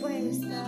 puesta.